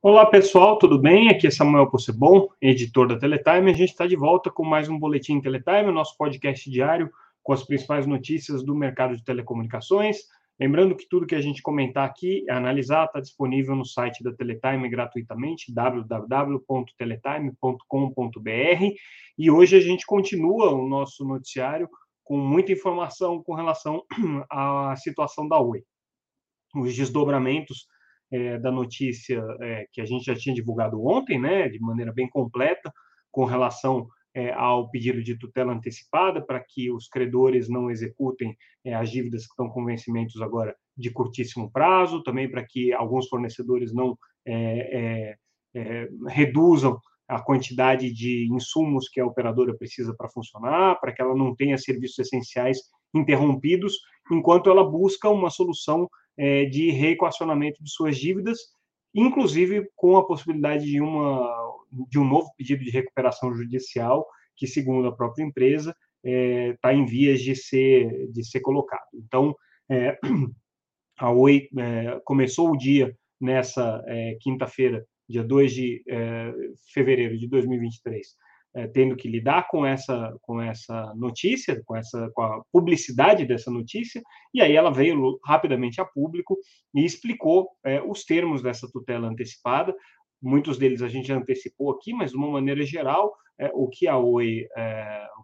Olá pessoal, tudo bem? Aqui é Samuel Possebon, editor da Teletime. A gente está de volta com mais um Boletim Teletime, nosso podcast diário com as principais notícias do mercado de telecomunicações. Lembrando que tudo que a gente comentar aqui, analisar, está disponível no site da Teletime gratuitamente, www.teletime.com.br. E hoje a gente continua o nosso noticiário com muita informação com relação à situação da Oi. Os desdobramentos é, da notícia é, que a gente já tinha divulgado ontem, né, de maneira bem completa, com relação é, ao pedido de tutela antecipada para que os credores não executem as dívidas que estão com vencimentos agora de curtíssimo prazo, também para que alguns fornecedores não reduzam a quantidade de insumos que a operadora precisa para funcionar, para que ela não tenha serviços essenciais interrompidos, enquanto ela busca uma solução é, de reequacionamento de suas dívidas, inclusive com a possibilidade de, uma, de um novo pedido de recuperação judicial, que, segundo a própria empresa, está é, tá em vias de ser, de ser colocado. Então, é, a Oi é, começou o dia nessa é, quinta-feira, dia 2 de é, fevereiro de 2023, é, tendo que lidar com essa com essa notícia, com essa com a publicidade dessa notícia, e aí ela veio rapidamente a público e explicou é, os termos dessa tutela antecipada. Muitos deles a gente já antecipou aqui, mas de uma maneira geral, é, o que a Oi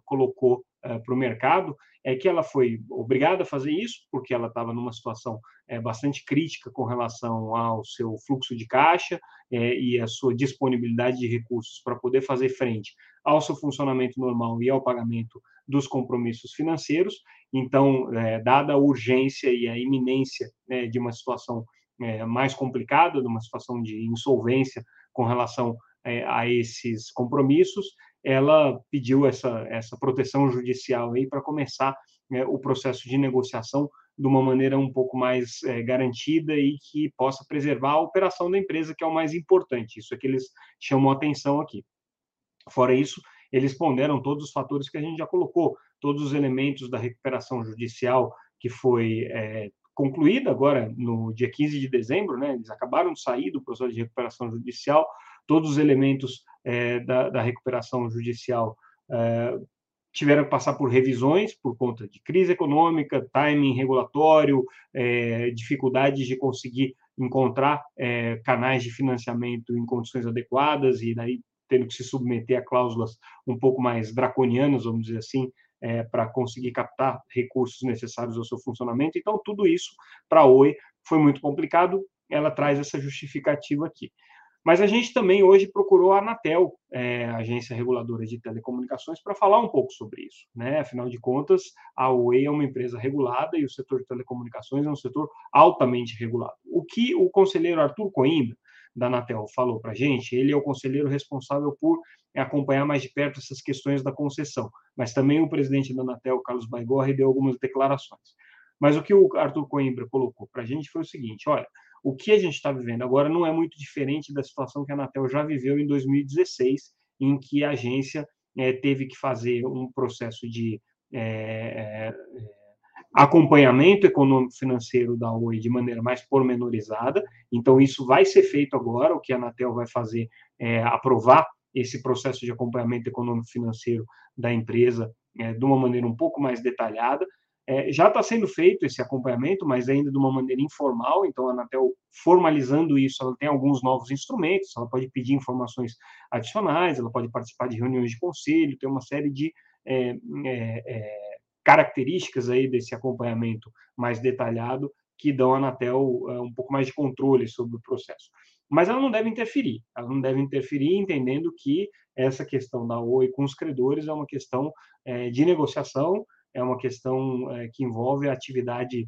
colocou para o mercado é que ela foi obrigada a fazer isso porque ela estava numa situação é, bastante crítica com relação ao seu fluxo de caixa é, e a sua disponibilidade de recursos para poder fazer frente ao seu funcionamento normal e ao pagamento dos compromissos financeiros. Então, é, dada a urgência e a iminência né, de uma situação é, mais complicada, de uma situação de insolvência com relação é, a esses compromissos, ela pediu essa, essa proteção judicial aí para começar é, o processo de negociação de uma maneira um pouco mais é, garantida e que possa preservar a operação da empresa, que é o mais importante. Isso é que eles chamam atenção aqui. Fora isso, eles ponderam todos os fatores que a gente já colocou, todos os elementos da recuperação judicial que foi é, concluída agora no dia 15 de dezembro, né? Eles acabaram de sair do processo de recuperação judicial, todos os elementos é, da, da, recuperação judicial é, tiveram que passar por revisões por conta de crise econômica, timing regulatório, é, dificuldades de conseguir encontrar é, canais de financiamento em condições adequadas e daí tendo que se submeter a cláusulas um pouco mais draconianas, vamos dizer assim, é, para conseguir captar recursos necessários ao seu funcionamento. Então, tudo isso para a Oi foi muito complicado. Ela traz essa justificativa aqui. Mas a gente também hoje procurou a Anatel, é, agência reguladora de telecomunicações, para falar um pouco sobre isso. Né? Afinal de contas, a Oi é uma empresa regulada e o setor de telecomunicações é um setor altamente regulado. O que o conselheiro Arthur Coimbra, da Anatel, falou para a gente, ele é o conselheiro responsável por acompanhar mais de perto essas questões da concessão, mas também o presidente da Anatel, Carlos Baigorre, deu algumas declarações. Mas o que o Arthur Coimbra colocou para a gente foi o seguinte: olha, o que a gente está vivendo agora não é muito diferente da situação que a Anatel já viveu em 2016, em que a agência é, teve que fazer um processo de é, é, acompanhamento econômico-financeiro da Oi de maneira mais pormenorizada. Então, isso vai ser feito agora. O que a Anatel vai fazer é aprovar esse processo de acompanhamento econômico-financeiro da empresa é, de uma maneira um pouco mais detalhada. É, já está sendo feito esse acompanhamento, mas ainda de uma maneira informal, então a Anatel formalizando isso, ela tem alguns novos instrumentos, ela pode pedir informações adicionais, ela pode participar de reuniões de conselho, tem uma série de é, é, é características aí desse acompanhamento mais detalhado que dão à Anatel é, um pouco mais de controle sobre o processo. Mas ela não deve interferir, ela não deve interferir entendendo que essa questão da Oi com os credores é uma questão é, de negociação, é uma questão é, que envolve a atividade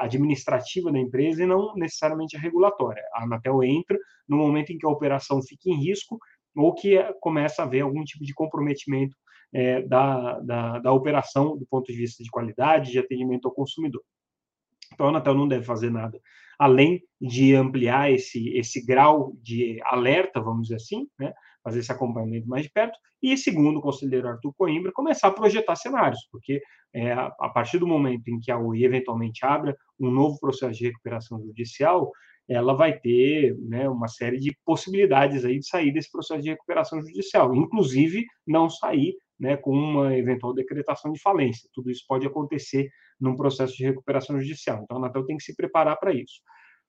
administrativa da empresa e não necessariamente a regulatória. A Anatel entra no momento em que a operação fica em risco ou que começa a haver algum tipo de comprometimento é, da, da, da, operação do ponto de vista de qualidade, de atendimento ao consumidor. Então, a Anatel não deve fazer nada além de ampliar esse, esse grau de alerta, vamos dizer assim, né, fazer esse acompanhamento mais de perto, e segundo o conselheiro Arthur Coimbra, começar a projetar cenários, porque é, a partir do momento em que a UI eventualmente abra um novo processo de recuperação judicial, ela vai ter né, uma série de possibilidades aí de sair desse processo de recuperação judicial, inclusive não sair né, com uma eventual decretação de falência. Tudo isso pode acontecer num processo de recuperação judicial. Então, a Anatel tem que se preparar para isso.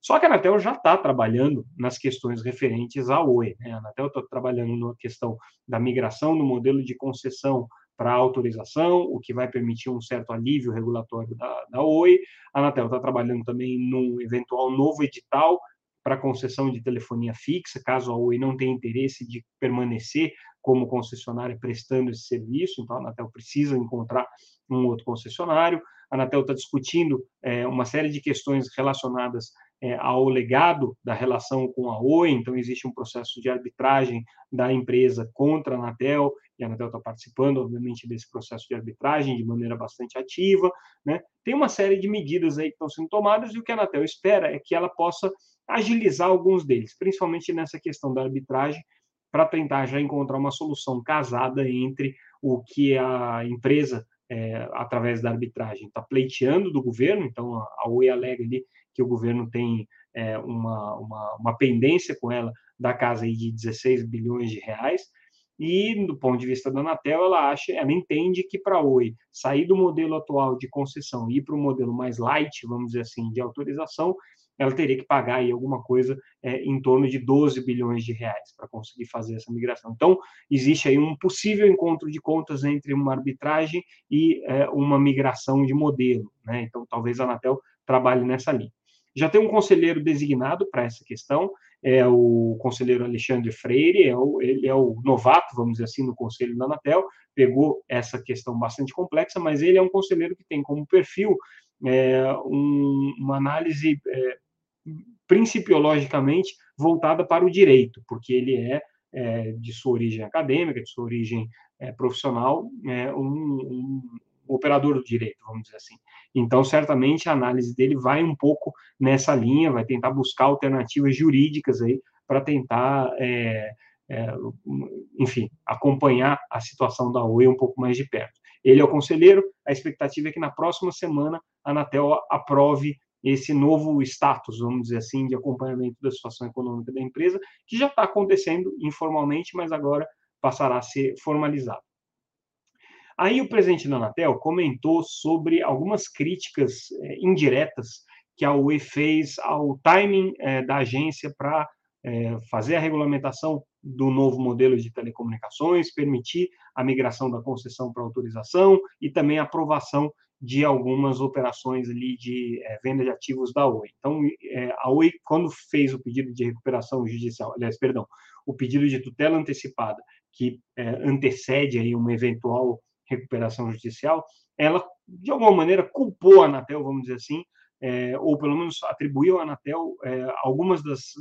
Só que a Anatel já está trabalhando nas questões referentes à OE. Né? A Anatel está trabalhando na questão da migração do modelo de concessão para autorização, o que vai permitir um certo alívio regulatório da, da OE. A Anatel está trabalhando também num eventual novo edital para concessão de telefonia fixa, caso a Oi não tenha interesse de permanecer como concessionária prestando esse serviço, então a Anatel precisa encontrar um outro concessionário. A Anatel está discutindo é, uma série de questões relacionadas é, ao legado da relação com a Oi, então existe um processo de arbitragem da empresa contra a Anatel, e a Anatel está participando, obviamente, desse processo de arbitragem de maneira bastante ativa. Né? Tem uma série de medidas aí que estão sendo tomadas, e o que a Anatel espera é que ela possa agilizar alguns deles, principalmente nessa questão da arbitragem, para tentar já encontrar uma solução casada entre o que a empresa, é, através da arbitragem, está pleiteando do governo, então a Oi alega ali que o governo tem é, uma, uma, uma, pendência com ela da casa aí de 16 bilhões de reais, e do ponto de vista da Anatel, ela acha, ela entende que para a Oi sair do modelo atual de concessão e ir para o modelo mais light, vamos dizer assim, de autorização, ela teria que pagar aí alguma coisa é, em torno de 12 bilhões de reais para conseguir fazer essa migração. Então, existe aí um possível encontro de contas entre uma arbitragem e é, uma migração de modelo. Né? Então, talvez a Anatel trabalhe nessa linha. Já tem um conselheiro designado para essa questão, é o conselheiro Alexandre Freire, é o, ele é o novato, vamos dizer assim, no conselho da Anatel, pegou essa questão bastante complexa, mas ele é um conselheiro que tem como perfil é, um, uma análise é, principiologicamente voltada para o direito, porque ele é, é de sua origem acadêmica, de sua origem é, profissional, é um, um, operador do direito, vamos dizer assim. Então, certamente a análise dele vai um pouco nessa linha, vai tentar buscar alternativas jurídicas aí para tentar, é, é, enfim, acompanhar a situação da Oi um pouco mais de perto. Ele é o conselheiro, a expectativa é que na próxima semana a Anatel aprove esse novo status, vamos dizer assim, de acompanhamento da situação econômica da empresa, que já está acontecendo informalmente, mas agora passará a ser formalizado. Aí o presidente da Anatel comentou sobre algumas críticas é, indiretas que a UE fez ao timing é, da agência para é, fazer a regulamentação do novo modelo de telecomunicações, permitir a migração da concessão para autorização e também a aprovação de algumas operações ali de é, venda de ativos da Oi. Então, é, a Oi, quando fez o pedido de recuperação judicial, aliás, perdão, o pedido de tutela antecipada, que é, antecede aí uma eventual recuperação judicial, ela, de alguma maneira, culpou a Anatel, vamos dizer assim, ou pelo menos atribuiu à Anatel algumas das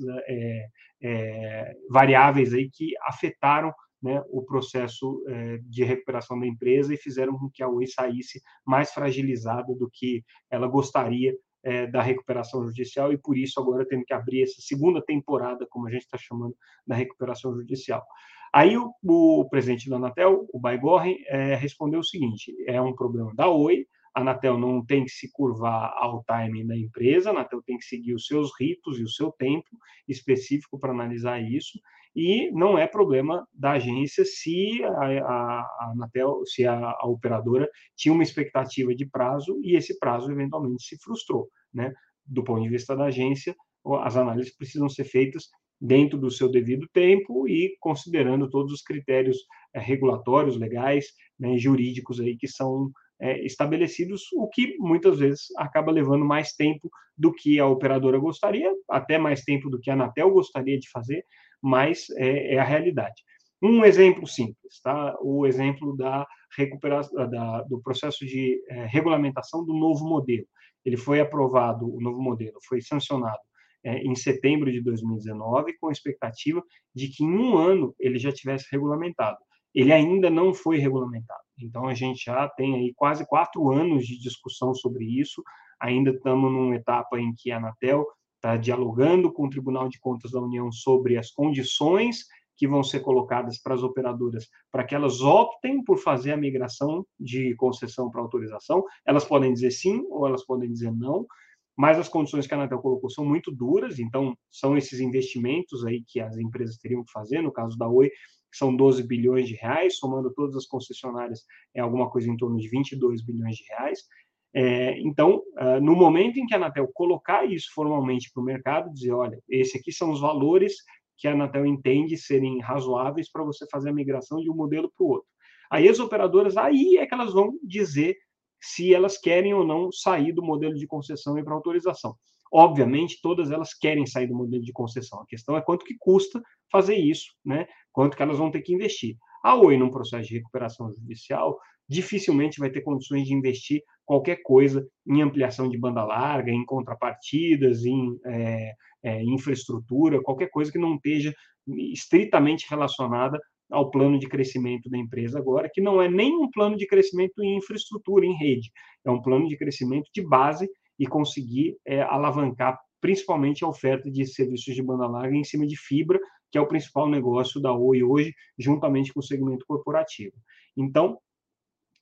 variáveis aí que afetaram né, o processo é, de recuperação da empresa e fizeram com que a Oi saísse mais fragilizada do que ela gostaria é, da recuperação judicial e por isso agora tendo que abrir essa segunda temporada, como a gente está chamando, da recuperação judicial. Aí o, o presidente da Anatel, o Baigorren, é, respondeu o seguinte: é um problema da Oi, a Anatel não tem que se curvar ao timing da empresa, a Anatel tem que seguir os seus ritos e o seu tempo específico para analisar isso, e não é problema da agência se a, a, a Anatel, se a, a, operadora tinha uma expectativa de prazo e esse prazo eventualmente se frustrou, né? Do ponto de vista da agência, as análises precisam ser feitas dentro do seu devido tempo e considerando todos os critérios é, regulatórios, legais, né, jurídicos aí que são é, estabelecidos, o que muitas vezes acaba levando mais tempo do que a operadora gostaria, até mais tempo do que a Anatel gostaria de fazer, mas é, é a realidade. Um exemplo simples, tá? O exemplo da recuperação da, do processo de é, regulamentação do novo modelo. Ele foi aprovado, o novo modelo foi sancionado é, em setembro de 2019, com a expectativa de que em um ano ele já tivesse regulamentado. Ele ainda não foi regulamentado. Então a gente já tem aí quase quatro anos de discussão sobre isso. Ainda estamos numa etapa em que a Anatel está dialogando com o Tribunal de Contas da União sobre as condições que vão ser colocadas para as operadoras para que elas optem por fazer a migração de concessão para autorização. Elas podem dizer sim ou elas podem dizer não. mas as condições que a Anatel colocou são muito duras, então são esses investimentos aí que as empresas teriam que fazer, no caso da Oi, são 12 bilhões de reais, somando todas as concessionárias, é alguma coisa em torno de 22 bilhões de reais. É, então, uh, no momento em que a Anatel colocar isso formalmente para o mercado, dizer, olha, esse aqui são os valores que a Anatel entende serem razoáveis para você fazer a migração de um modelo para o outro. Aí as operadoras, aí é que elas vão dizer se elas querem ou não sair do modelo de concessão e para autorização. Obviamente, todas elas querem sair do modelo de concessão. A questão é quanto que custa fazer isso, né? Quanto que elas vão ter que investir. A Oi, num processo de recuperação judicial, dificilmente vai ter condições de investir qualquer coisa em ampliação de banda larga, em contrapartidas, em é, é, infraestrutura, qualquer coisa que não esteja estritamente relacionada ao plano de crescimento da empresa agora, que não é nem um plano de crescimento em infraestrutura, em rede, é um plano de crescimento de base e conseguir é, alavancar principalmente a oferta de serviços de banda larga em cima de fibra, que é o principal negócio da Oi hoje, juntamente com o segmento corporativo. Então,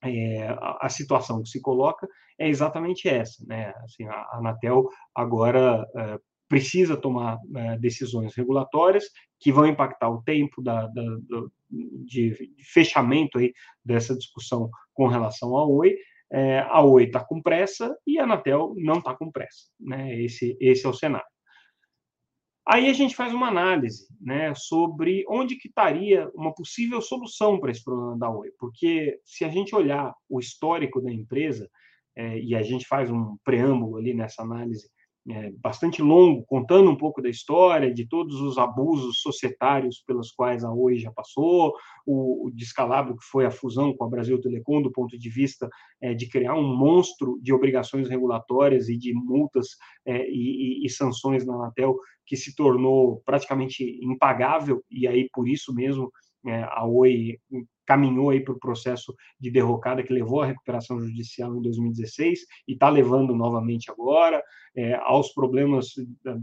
é, a, a, situação que se coloca é exatamente essa, né? Assim, a, a Anatel agora é, precisa tomar é, decisões regulatórias que vão impactar o tempo da, da, da de fechamento aí dessa discussão com relação à Oi. É, a Oi está com pressa e a Anatel não está com pressa. Né? Esse, esse é o cenário. Aí a gente faz uma análise né, sobre onde que estaria uma possível solução para esse problema da Oi, porque se a gente olhar o histórico da empresa, é, e a gente faz um preâmbulo ali nessa análise é, bastante longo, contando um pouco da história, de todos os abusos societários pelos quais a Oi já passou, o, o descalabro que foi a fusão com a Brasil Telecom, do ponto de vista é, de criar um monstro de obrigações regulatórias e de multas é, e, e, e sanções na Anatel, que se tornou praticamente impagável, e aí por isso mesmo é, a Oi caminhou aí para o processo de derrocada que levou à recuperação judicial em 2016 e está levando novamente agora é, aos problemas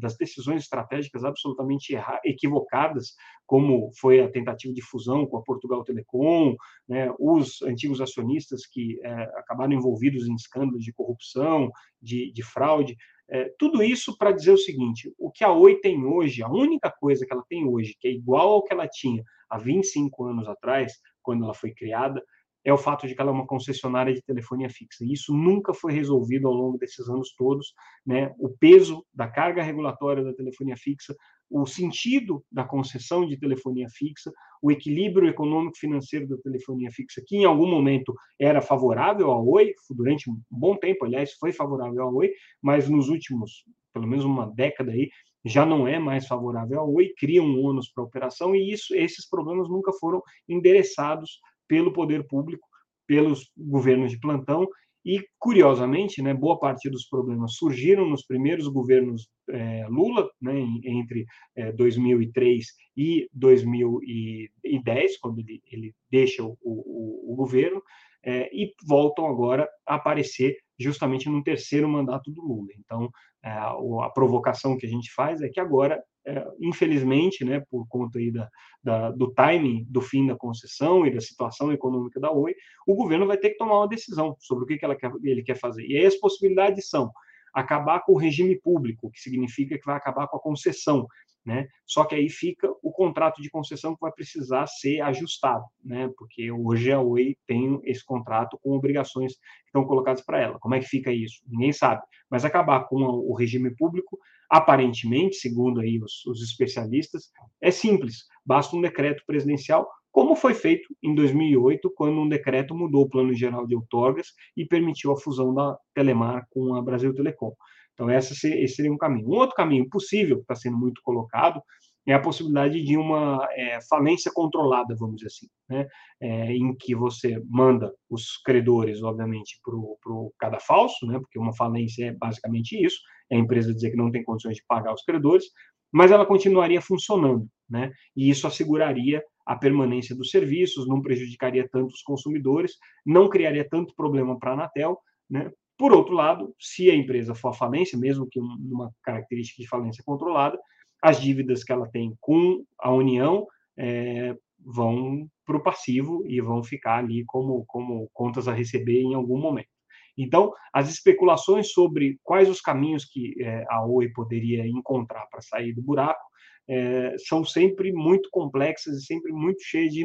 das decisões estratégicas absolutamente equivocadas, como foi a tentativa de fusão com a Portugal Telecom, né, os antigos acionistas que é, acabaram envolvidos em escândalos de corrupção, de, de fraude. É, tudo isso para dizer o seguinte: o que a Oi tem hoje, a única coisa que ela tem hoje, que é igual ao que ela tinha há 25 anos atrás, quando ela foi criada, é o fato de que ela é uma concessionária de telefonia fixa. E isso nunca foi resolvido ao longo desses anos todos. Né? O peso da carga regulatória da telefonia fixa, o sentido da concessão de telefonia fixa, o equilíbrio econômico-financeiro da telefonia fixa, que em algum momento era favorável à Oi, durante um bom tempo, aliás, foi favorável à Oi, mas nos últimos, pelo menos uma década aí, já não é mais favorável à Oi, cria um ônus para a operação e isso, esses problemas nunca foram endereçados pelo poder público, pelos governos de plantão e curiosamente, né, boa parte dos problemas surgiram nos primeiros governos é, Lula, né, entre é, 2003 e 2010, quando ele, ele deixa o, o, o governo, é, e voltam agora a aparecer justamente no terceiro mandato do Lula. Então, é, a provocação que a gente faz é que agora, é, infelizmente, né, por conta aí da, da, do timing do fim da concessão e da situação econômica da Oi, o governo vai ter que tomar uma decisão sobre o que, que ela quer, ele quer fazer. E aí as possibilidades são acabar com o regime público, que significa que vai acabar com a concessão, né? Só que aí fica o contrato de concessão que vai precisar ser ajustado, né? Porque hoje a Oi tem esse contrato com obrigações que estão colocadas para ela. Como é que fica isso? Ninguém sabe. Mas acabar com o regime público, aparentemente, segundo aí os, os especialistas, é simples. Basta um decreto presidencial, como foi feito em 2008, quando um decreto mudou o plano geral de outorgas e permitiu a fusão da Telemar com a Brasil Telecom. Então, esse seria um caminho. Um outro caminho possível, que está sendo muito colocado, é a possibilidade de uma é, falência controlada, vamos dizer assim, né? É, em que você manda os credores, obviamente, para o cadafalso, né? porque uma falência é basicamente isso, é a empresa dizer que não tem condições de pagar os credores, mas ela continuaria funcionando, né? e isso asseguraria a permanência dos serviços, não prejudicaria tanto os consumidores, não criaria tanto problema para a Anatel, né? Por outro lado, se a empresa for à falência, mesmo que uma característica de falência controlada, as dívidas que ela tem com a União é, vão para o passivo e vão ficar ali como, como contas a receber em algum momento. Então, as especulações sobre quais os caminhos que é, a Oi poderia encontrar para sair do buraco é, são sempre muito complexas e sempre muito cheias de,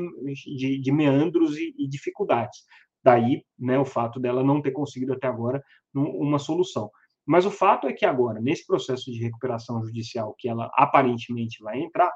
de, de meandros e, e, dificuldades. Daí, né, o fato dela não ter conseguido até agora uma solução. Mas o fato é que agora, nesse processo de recuperação judicial que ela aparentemente vai entrar,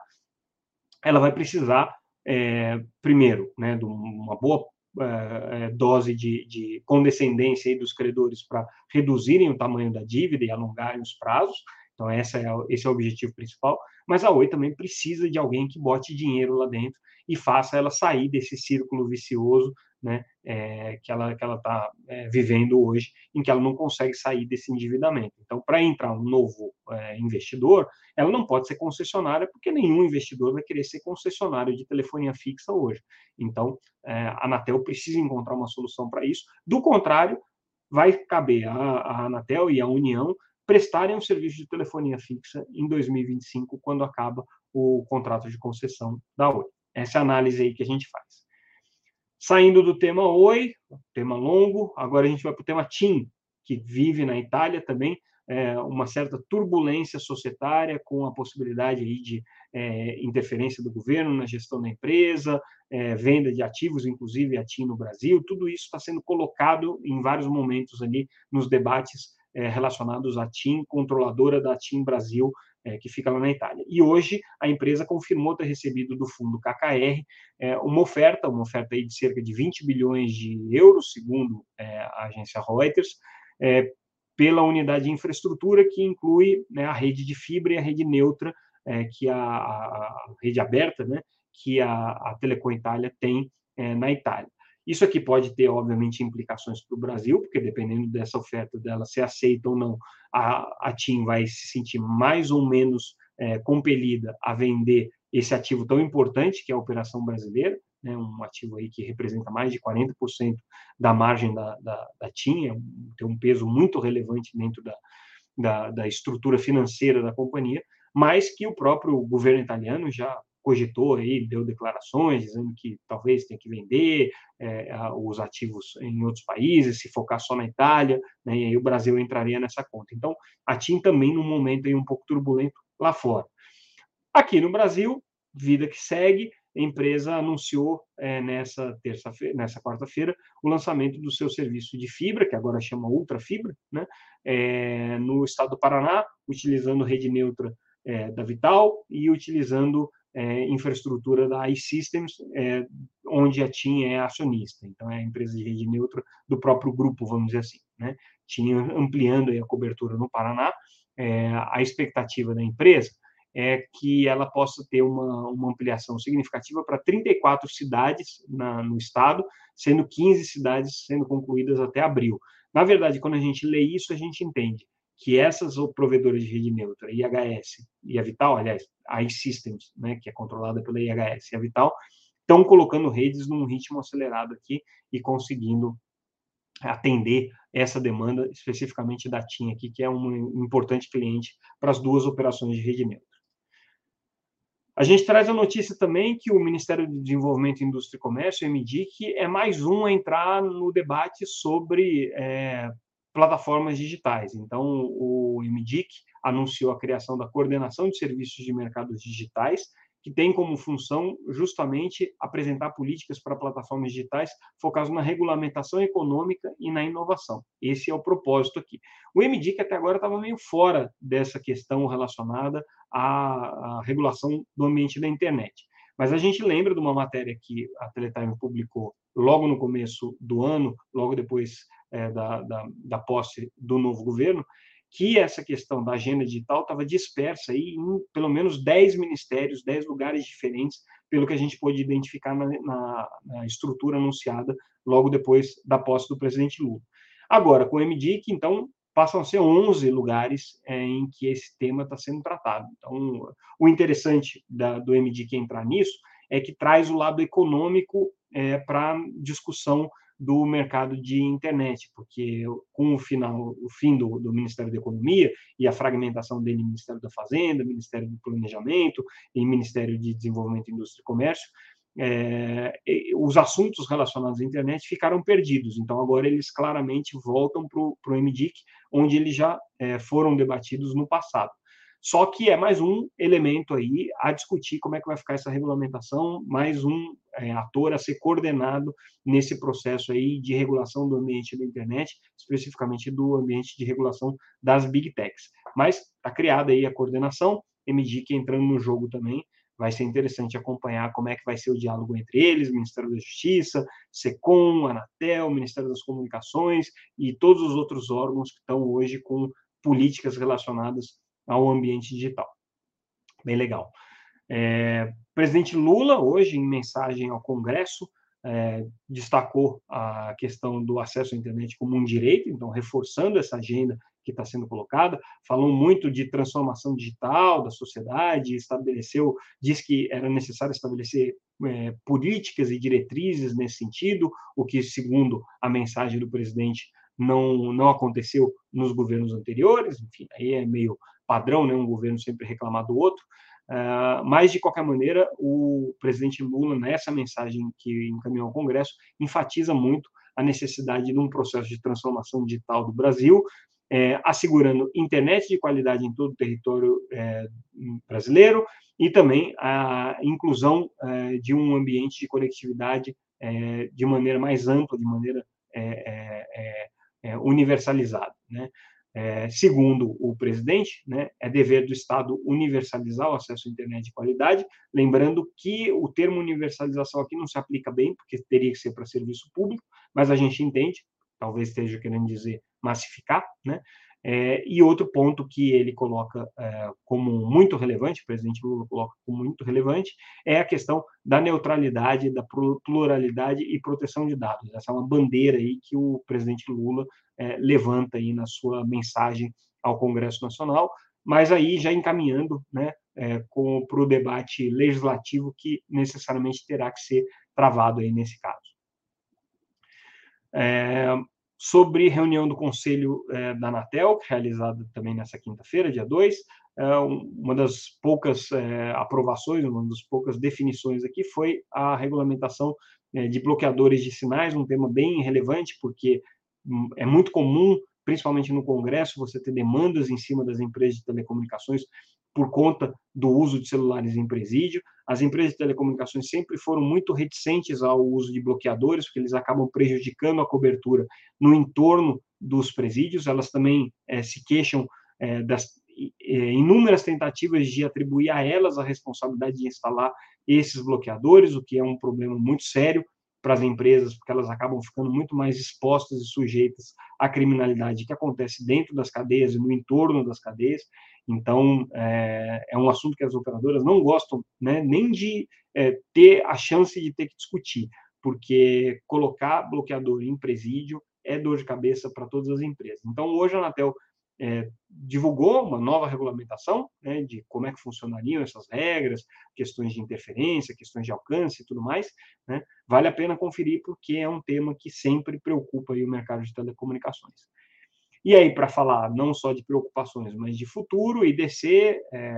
ela vai precisar, é, primeiro, né, de uma boa é, dose de, de condescendência dos credores para reduzirem o tamanho da dívida e alongarem os prazos. Então, essa é, esse é o objetivo principal. Mas a Oi também precisa de alguém que bote dinheiro lá dentro e faça ela sair desse círculo vicioso né, é, que ela que ela está é, vivendo hoje, em que ela não consegue sair desse endividamento. Então, para entrar um novo é, investidor, ela não pode ser concessionária, porque nenhum investidor vai querer ser concessionário de telefonia fixa hoje. Então, é, a Anatel precisa encontrar uma solução para isso. Do contrário, vai caber a Anatel e a União prestarem um serviço de telefonia fixa em 2025, quando acaba o contrato de concessão da Oi. Essa é a análise aí que a gente faz. Saindo do tema Oi, tema longo, agora a gente vai para o tema TIM, que vive na Itália também é, uma certa turbulência societária com a possibilidade aí de é, interferência do governo na gestão da empresa, é, venda de ativos, inclusive a TIM no Brasil, tudo isso está sendo colocado em vários momentos ali nos debates é, relacionados à TIM, controladora da TIM Brasil, é, que fica lá na Itália. E hoje a empresa confirmou ter recebido do fundo KKR é, uma oferta, uma oferta aí de cerca de 20 bilhões de euros, segundo a agência Reuters, pela unidade de infraestrutura que inclui né, a rede de fibra e a rede neutra, que a, a, rede aberta, né, que a, a Telecom Itália tem na Itália. Isso aqui pode ter, obviamente, implicações para o Brasil, porque dependendo dessa oferta dela ser aceita ou não, a, a TIM vai se sentir mais ou menos é, compelida a vender esse ativo tão importante que é a operação brasileira, né, um ativo aí que representa mais de 40% da margem da, da, da TIM, é tem um peso muito relevante dentro da, da, da estrutura financeira da companhia, mas que o próprio governo italiano já cogitou aí, deu declarações dizendo que talvez tenha que vender é, os ativos em outros países, se focar só na Itália, né, e aí o Brasil entraria nessa conta. Então, a TIM também num momento aí um pouco turbulento lá fora. Aqui no Brasil, vida que segue, a empresa anunciou é, nessa terça-feira, nessa quarta-feira, o lançamento do seu serviço de fibra, que agora chama Ultra Fibra, né, é, no estado do Paraná, utilizando rede neutra é, da Vital e utilizando é, infraestrutura da iSystems, é, onde a TIM é acionista. Então, é a empresa de rede neutra do próprio grupo, vamos dizer assim. Né? TIM ampliando a cobertura no Paraná. É, a expectativa da empresa é que ela possa ter uma, uma ampliação significativa para 34 cidades na, no estado, sendo 15 cidades sendo concluídas até abril. Na verdade, quando a gente lê isso, a gente entende que essas provedoras de rede neutra, IHS e a Vital, aliás, a iSystems, né, que é controlada pela IHS e a Vital, estão colocando redes num ritmo acelerado aqui e conseguindo atender essa demanda especificamente da TIM aqui, que é um importante cliente para as duas operações de rede neutra. A gente traz a notícia também que o Ministério do Desenvolvimento, Indústria e Comércio, MDIC, é mais um a entrar no debate sobre é, plataformas digitais. Então, o MDIC anunciou a criação da Coordenação de Serviços de Mercados Digitais, que tem como função justamente apresentar políticas para plataformas digitais focadas na regulamentação econômica e na inovação. Esse é o propósito aqui. O MDIC até agora estava meio fora dessa questão relacionada à, à regulação do ambiente da internet. Mas a gente lembra de uma matéria que a Teletime publicou logo no começo do ano, logo depois é, da, da, da posse do novo governo, que essa questão da agenda digital estava dispersa aí em pelo menos 10 ministérios, 10 lugares diferentes, pelo que a gente pôde identificar na, na, na, estrutura anunciada logo depois da posse do presidente Lula. Agora, com o MDIC, então, passam a ser 11 lugares é, em que esse tema está sendo tratado. Então, o interessante da, do MDIC entrar nisso é que traz o lado econômico é, para discussão do mercado de internet, porque com o final, o fim do, do, Ministério da Economia e a fragmentação dele Ministério da Fazenda, Ministério do Planejamento e Ministério de Desenvolvimento, Indústria e Comércio, é, os assuntos relacionados à internet ficaram perdidos. Então, agora eles claramente voltam para o MDIC, onde eles já é, foram debatidos no passado. Só que é mais um elemento aí a discutir como é que vai ficar essa regulamentação, mais um é, ator a ser coordenado nesse processo aí de regulação do ambiente da internet, especificamente do ambiente de regulação das big techs. Mas está criada aí a coordenação, MDIC entrando no jogo também, vai ser interessante acompanhar como é que vai ser o diálogo entre eles, Ministério da Justiça, SECOM, Anatel, Ministério das Comunicações e todos os outros órgãos que estão hoje com políticas relacionadas ao ambiente digital. Bem legal. É, presidente Lula, hoje, em mensagem ao Congresso, é, destacou a questão do acesso à internet como um direito, então reforçando essa agenda que está sendo colocada, falou muito de transformação digital da sociedade, estabeleceu, diz que era necessário estabelecer é, políticas e diretrizes nesse sentido, o que, segundo a mensagem do presidente, não, não aconteceu nos governos anteriores, enfim, aí é meio padrão, né, um governo sempre reclamar do outro, uh, mas, de qualquer maneira, o presidente Lula, nessa mensagem que encaminhou ao Congresso, enfatiza muito a necessidade de um processo de transformação digital do Brasil, é, assegurando internet de qualidade em todo o território é, brasileiro e também a inclusão é, de um ambiente de conectividade é, de maneira mais ampla, de maneira é, universalizada. Né? É, segundo o presidente, né, é dever do Estado universalizar o acesso à internet de qualidade, lembrando que o termo universalização aqui não se aplica bem, porque teria que ser para serviço público, mas a gente entende, talvez esteja querendo dizer massificar, né? É, e outro ponto que ele coloca é, como muito relevante, o presidente Lula coloca como muito relevante, é a questão da neutralidade, da pluralidade e proteção de dados. Essa é uma bandeira aí que o presidente Lula é, levanta aí na sua mensagem ao Congresso Nacional, mas aí já encaminhando né, é, para o debate legislativo que necessariamente terá que ser travado aí nesse caso. É, sobre reunião do Conselho é, da Anatel, realizada também nessa quinta-feira, dia 2. É, uma das poucas é, aprovações, uma das poucas definições aqui foi a regulamentação é, de bloqueadores de sinais, um tema bem relevante, porque é muito comum, principalmente no Congresso, você ter demandas em cima das empresas de telecomunicações por conta do uso de celulares em presídio. As empresas de telecomunicações sempre foram muito reticentes ao uso de bloqueadores, porque eles acabam prejudicando a cobertura no entorno dos presídios. Elas também é, se queixam é, das é, inúmeras tentativas de atribuir a elas a responsabilidade de instalar esses bloqueadores, o que é um problema muito sério para as empresas, porque elas acabam ficando muito mais expostas e sujeitas à criminalidade que acontece dentro das cadeias e no entorno das cadeias. Então, é, é um assunto que as operadoras não gostam né, nem de é, ter a chance de ter que discutir, porque colocar bloqueador em presídio é dor de cabeça para todas as empresas. Então, hoje a Anatel é, divulgou uma nova regulamentação né, de como é que funcionariam essas regras, questões de interferência, questões de alcance e tudo mais. Né, vale a pena conferir porque é um tema que sempre preocupa o mercado de telecomunicações. E aí, para falar não só de preocupações, mas de futuro, IDC, é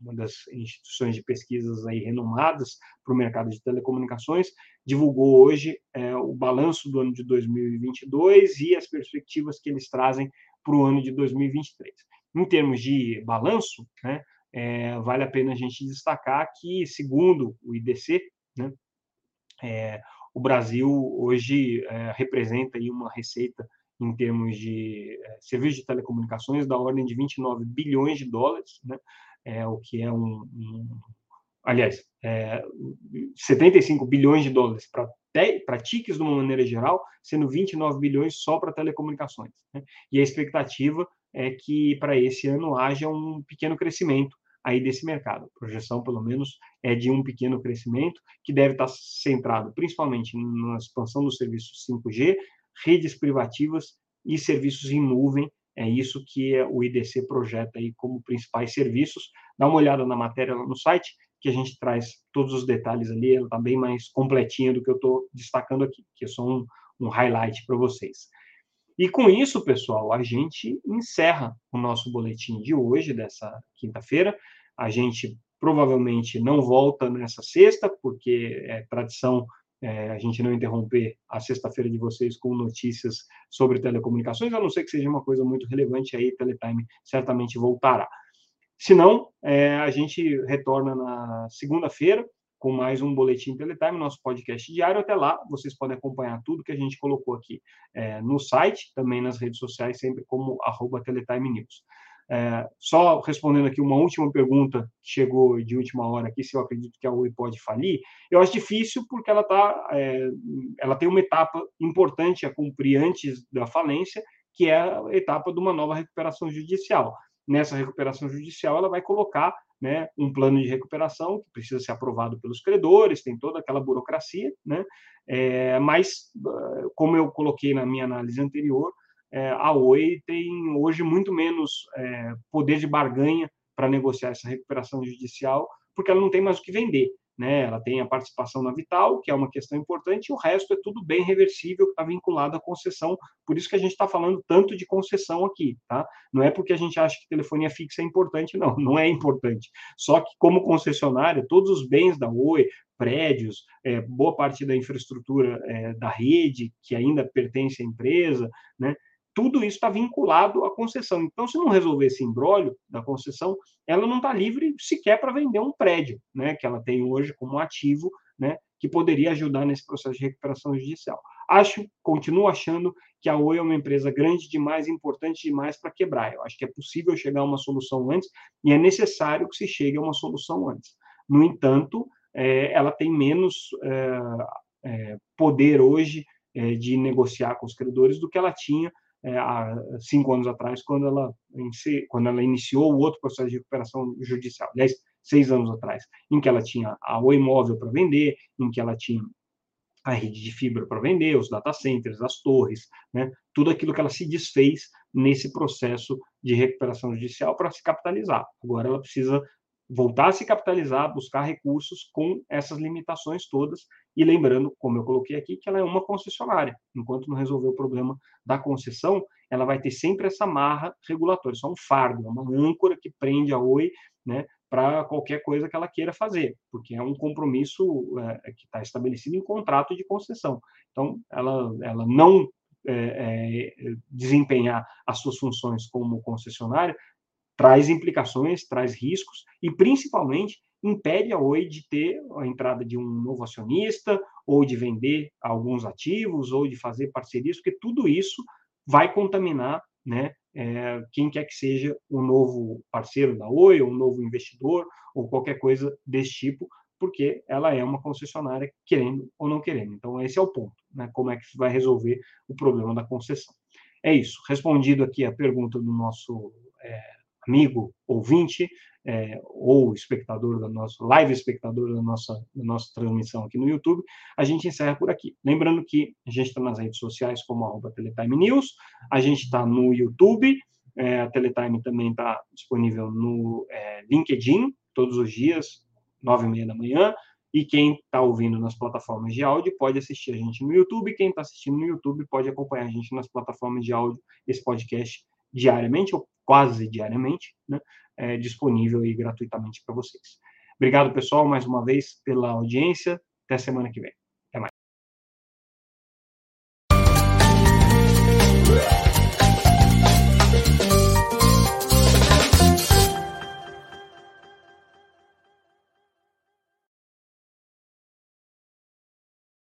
uma das instituições de pesquisas aí renomadas para o mercado de telecomunicações, divulgou hoje é, o balanço do ano de 2022 e as perspectivas que eles trazem para o ano de 2023. Em termos de balanço, né, é, vale a pena a gente destacar que, segundo o IDC, né, é, o Brasil hoje é, representa aí uma receita em termos de é, serviços de telecomunicações da ordem de 29 bilhões de dólares, né? é, o que é um, um aliás, é, 75 bilhões de dólares para para TICs de uma maneira geral, sendo 29 bilhões só para telecomunicações. Né? E a expectativa é que para esse ano haja um pequeno crescimento aí desse mercado. A projeção, pelo menos, é de um pequeno crescimento que deve estar centrado principalmente na expansão dos serviços 5G, redes privativas e serviços em nuvem. É isso que o IDC projeta aí como principais serviços. Dá uma olhada na matéria lá no site, que a gente traz todos os detalhes ali. Ela está bem mais completinha do que eu estou destacando aqui, que é só um, um highlight para vocês. E com isso, pessoal, a gente encerra o nosso boletim de hoje, dessa quinta-feira. A gente provavelmente não volta nessa sexta, porque é tradição é, a gente não interromper a sexta-feira de vocês com notícias sobre telecomunicações, a não ser que seja uma coisa muito relevante, aí Teletime certamente voltará. Se não, é, a gente retorna na segunda-feira com mais um Boletim Teletime, nosso podcast diário. Até lá, vocês podem acompanhar tudo que a gente colocou aqui é, no site, também nas redes sociais, sempre como arroba Teletime News. É, só respondendo aqui uma última pergunta que chegou de última hora aqui, se eu acredito que a Oi pode falir, eu acho difícil porque ela tá, é, ela tem uma etapa importante a cumprir antes da falência, que é a etapa de uma nova recuperação judicial. Nessa recuperação judicial, ela vai colocar né, um plano de recuperação que precisa ser aprovado pelos credores, tem toda aquela burocracia, né, é, mas, como eu coloquei na minha análise anterior, é, a Oi tem hoje muito menos é, poder de barganha para negociar essa recuperação judicial, porque ela não tem mais o que vender. Né? Ela tem a participação na Vital, que é uma questão importante, e o resto é tudo bem reversível, que está vinculado à concessão. Por isso que a gente está falando tanto de concessão aqui, tá? Não é porque a gente acha que telefonia fixa é importante, não, não é importante. Só que, como concessionária, todos os bens da Oi, prédios, é, boa parte da infraestrutura é, da rede, que ainda pertence à empresa, né? Tudo isso está vinculado à concessão. Então, se não resolver esse embrólio da concessão, ela não está livre sequer para vender um prédio, né, que ela tem hoje como ativo, né, que poderia ajudar nesse processo de recuperação judicial. Acho, continuo achando que a Oi é uma empresa grande demais, importante demais para quebrar. Eu acho que é possível chegar a uma solução antes e é necessário que se chegue a uma solução antes. No entanto, é, ela tem menos é, é, poder hoje é, de negociar com os credores do que ela tinha é, há cinco anos atrás, quando ela, quando ela iniciou o outro processo de recuperação judicial, aliás, seis anos atrás, em que ela tinha a Oi Móvel para vender, em que ela tinha a rede de fibra para vender, os data centers, as torres, né? tudo aquilo que ela se desfez nesse processo de recuperação judicial para se capitalizar. Agora ela precisa voltar a se capitalizar, buscar recursos com essas limitações todas. E lembrando, como eu coloquei aqui, que ela é uma concessionária. Enquanto não resolver o problema da concessão, ela vai ter sempre essa marra regulatória, só um fardo, uma âncora que prende a Oi né, para qualquer coisa que ela queira fazer, porque é um compromisso é, que está estabelecido em contrato de concessão. Então, ela, ela não é, é, desempenhar as suas funções como concessionária traz implicações, traz riscos e, principalmente, impede a Oi de ter a entrada de um novo acionista ou de vender alguns ativos ou de fazer parcerias, porque tudo isso vai contaminar né, é, quem quer que seja o novo parceiro da Oi, ou um novo investidor, ou qualquer coisa desse tipo, porque ela é uma concessionária querendo ou não querendo. Então, esse é o ponto, né, como é que vai resolver o problema da concessão. É isso, respondido aqui a pergunta do nosso é, amigo, ouvinte, é, ou espectador da nossa, live espectador da nossa, da nossa transmissão aqui no YouTube, a gente encerra por aqui. Lembrando que a gente está nas redes sociais como arroba Teletime News, a gente está no YouTube, é, a Teletime também está disponível no é, LinkedIn, todos os dias, nove e meia da manhã, e quem está ouvindo nas plataformas de áudio pode assistir a gente no YouTube, quem está assistindo no YouTube pode acompanhar a gente nas plataformas de áudio, esse podcast diariamente ou quase diariamente, né, é, disponível e gratuitamente para vocês. Obrigado, pessoal, mais uma vez pela audiência. Até semana que vem.